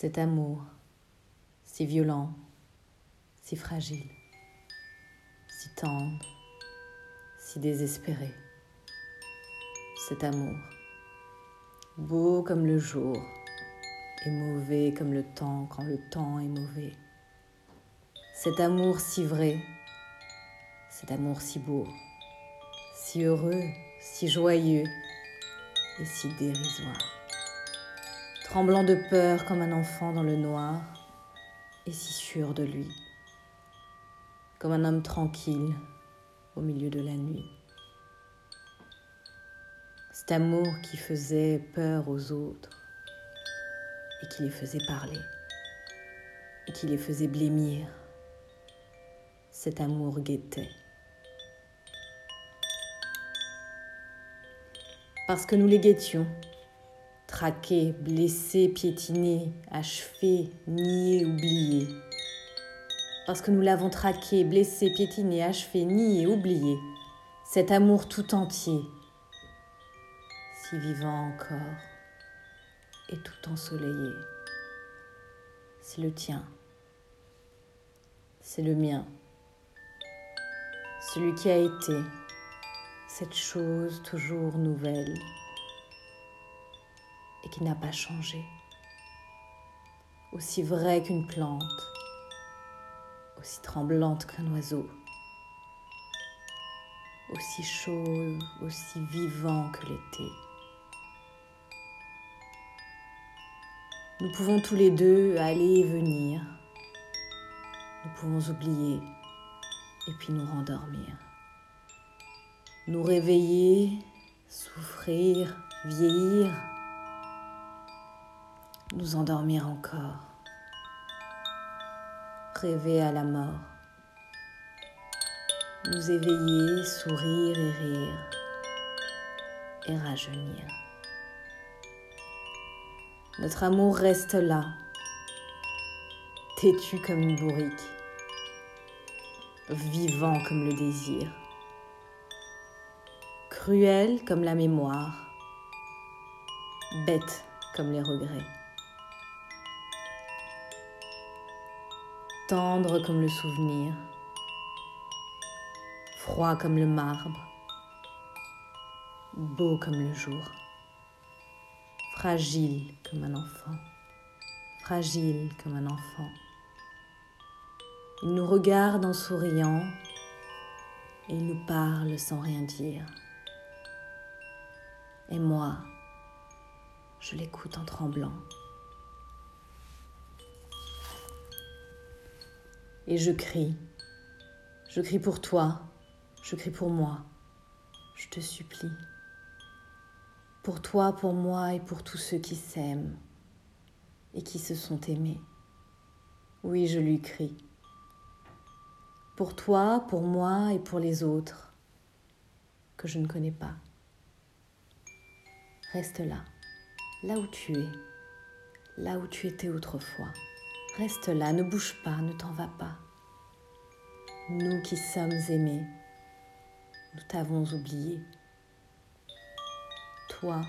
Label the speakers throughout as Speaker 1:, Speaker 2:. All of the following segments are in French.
Speaker 1: Cet amour, si violent, si fragile, si tendre, si désespéré. Cet amour, beau comme le jour et mauvais comme le temps quand le temps est mauvais. Cet amour si vrai, cet amour si beau, si heureux, si joyeux et si dérisoire. Tremblant de peur comme un enfant dans le noir et si sûr de lui, comme un homme tranquille au milieu de la nuit. Cet amour qui faisait peur aux autres et qui les faisait parler et qui les faisait blêmir. Cet amour guettait. Parce que nous les guettions, traqués, blessés, piétinés, achevés, niés, oubliés. Parce que nous l'avons traqué, blessé, piétiné, achevé, nié, oublié. Cet amour tout entier, si vivant encore et tout ensoleillé. C'est le tien, c'est le mien, celui qui a été, cette chose toujours nouvelle et qui n'a pas changé, aussi vrai qu'une plante, aussi tremblante qu'un oiseau, aussi chaud, aussi vivant que l'été. Nous pouvons tous les deux aller et venir. Nous pouvons oublier et puis nous rendormir. Nous réveiller, souffrir, vieillir, nous endormir encore. Rêver à la mort. Nous éveiller, sourire et rire et rajeunir. Notre amour reste là, têtu comme une bourrique, vivant comme le désir, cruel comme la mémoire, bête comme les regrets, tendre comme le souvenir, froid comme le marbre, beau comme le jour fragile comme un enfant, fragile comme un enfant. Il nous regarde en souriant et il nous parle sans rien dire. Et moi, je l'écoute en tremblant. Et je crie. Je crie pour toi, je crie pour moi. Je te supplie pour toi, pour moi et pour tous ceux qui s'aiment et qui se sont aimés. Oui, je lui crie. Pour toi, pour moi et pour les autres que je ne connais pas. Reste là, là où tu es, là où tu étais autrefois. Reste là, ne bouge pas, ne t'en va pas. Nous qui sommes aimés, nous t'avons oublié toi,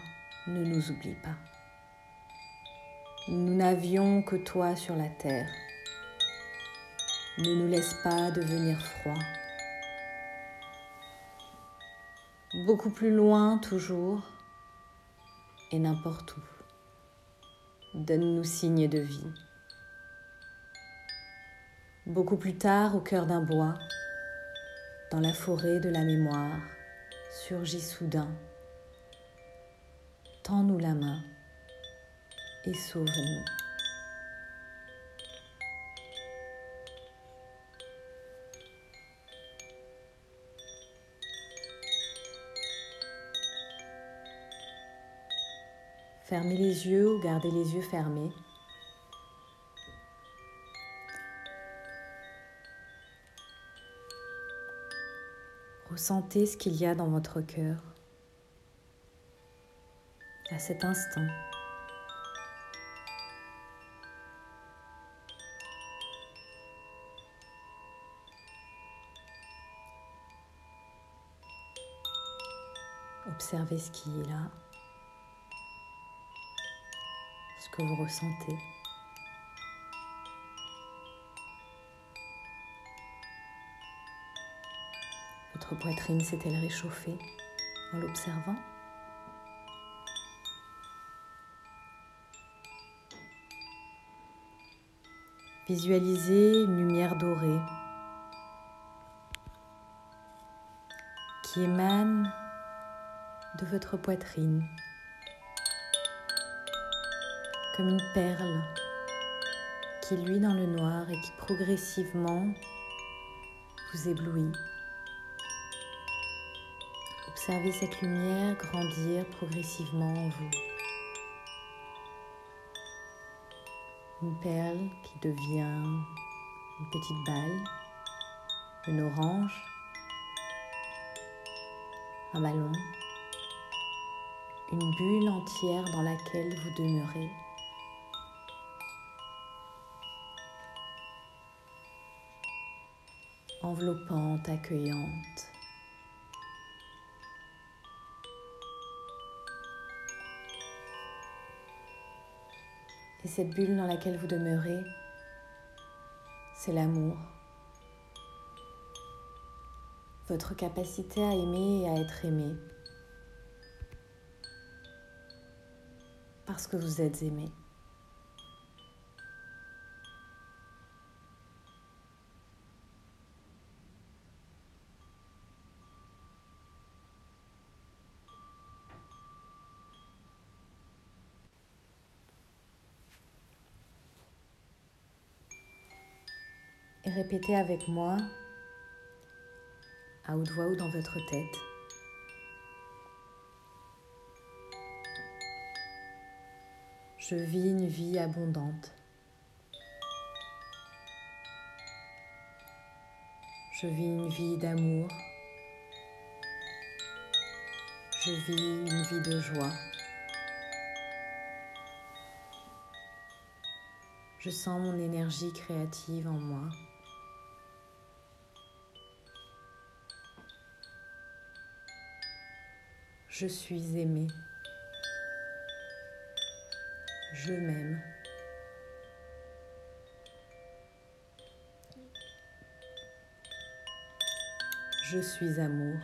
Speaker 1: ne nous oublie pas. Nous n'avions que toi sur la terre. Ne nous laisse pas devenir froid. Beaucoup plus loin toujours et n'importe où. Donne-nous signe de vie. Beaucoup plus tard, au cœur d'un bois, dans la forêt de la mémoire, surgit soudain Tends-nous la main et sauve-nous. Fermez les yeux ou gardez les yeux fermés. Ressentez ce qu'il y a dans votre cœur à cet instant. Observez ce qui est là, ce que vous ressentez. Votre poitrine s'est-elle réchauffée en l'observant Visualisez une lumière dorée qui émane de votre poitrine comme une perle qui luit dans le noir et qui progressivement vous éblouit. Observez cette lumière grandir progressivement en vous. Une perle qui devient une petite balle, une orange, un ballon, une bulle entière dans laquelle vous demeurez. enveloppante, accueillante. Et cette bulle dans laquelle vous demeurez, c'est l'amour. Votre capacité à aimer et à être aimé. Parce que vous êtes aimé. Répétez avec moi à haute voix ou dans votre tête. Je vis une vie abondante. Je vis une vie d'amour. Je vis une vie de joie. Je sens mon énergie créative en moi. Je suis aimé. Je m'aime. Je suis amour.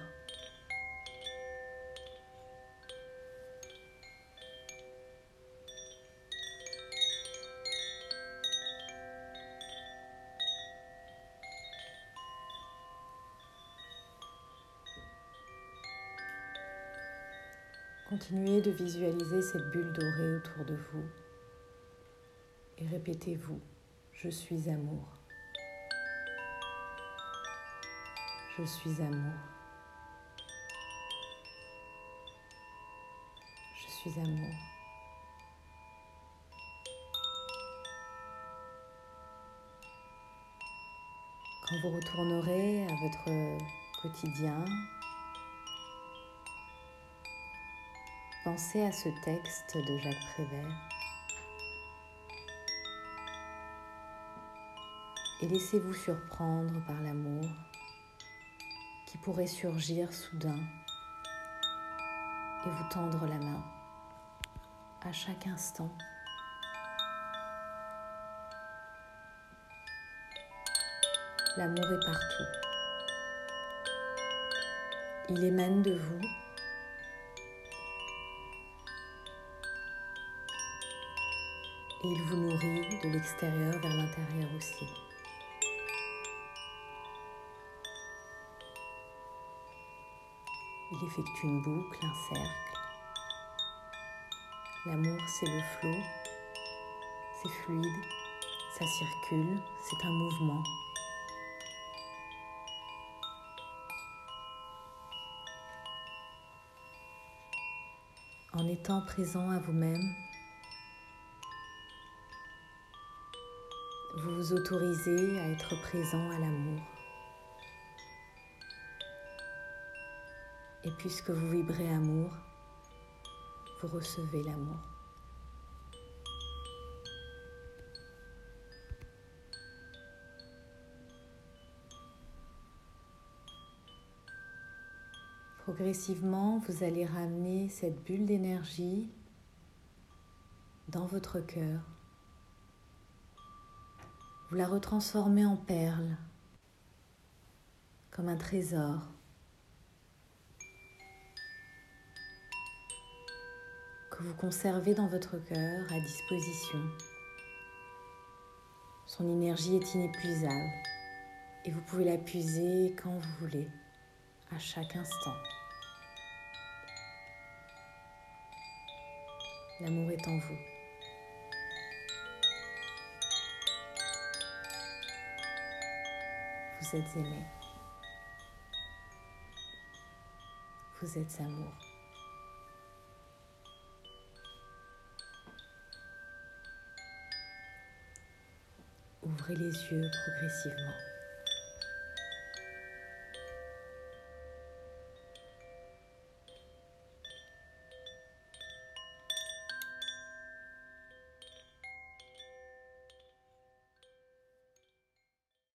Speaker 1: Continuez de visualiser cette bulle dorée autour de vous et répétez-vous, je suis amour. Je suis amour. Je suis amour. Quand vous retournerez à votre quotidien, Pensez à ce texte de Jacques Prévert et laissez-vous surprendre par l'amour qui pourrait surgir soudain et vous tendre la main à chaque instant. L'amour est partout. Il émane de vous et il vous nourrit de l'extérieur vers l'intérieur aussi. Il effectue une boucle, un cercle. L'amour, c'est le flot, c'est fluide, ça circule, c'est un mouvement. En étant présent à vous-même, vous vous autorisez à être présent à l'amour. Et puisque vous vibrez amour, vous recevez l'amour. Progressivement, vous allez ramener cette bulle d'énergie dans votre cœur. Vous la retransformez en perle, comme un trésor. que vous conservez dans votre cœur à disposition. Son énergie est inépuisable et vous pouvez la puiser quand vous voulez, à chaque instant. L'amour est en vous. Vous êtes aimé. Vous êtes amour. Ouvrez les yeux progressivement.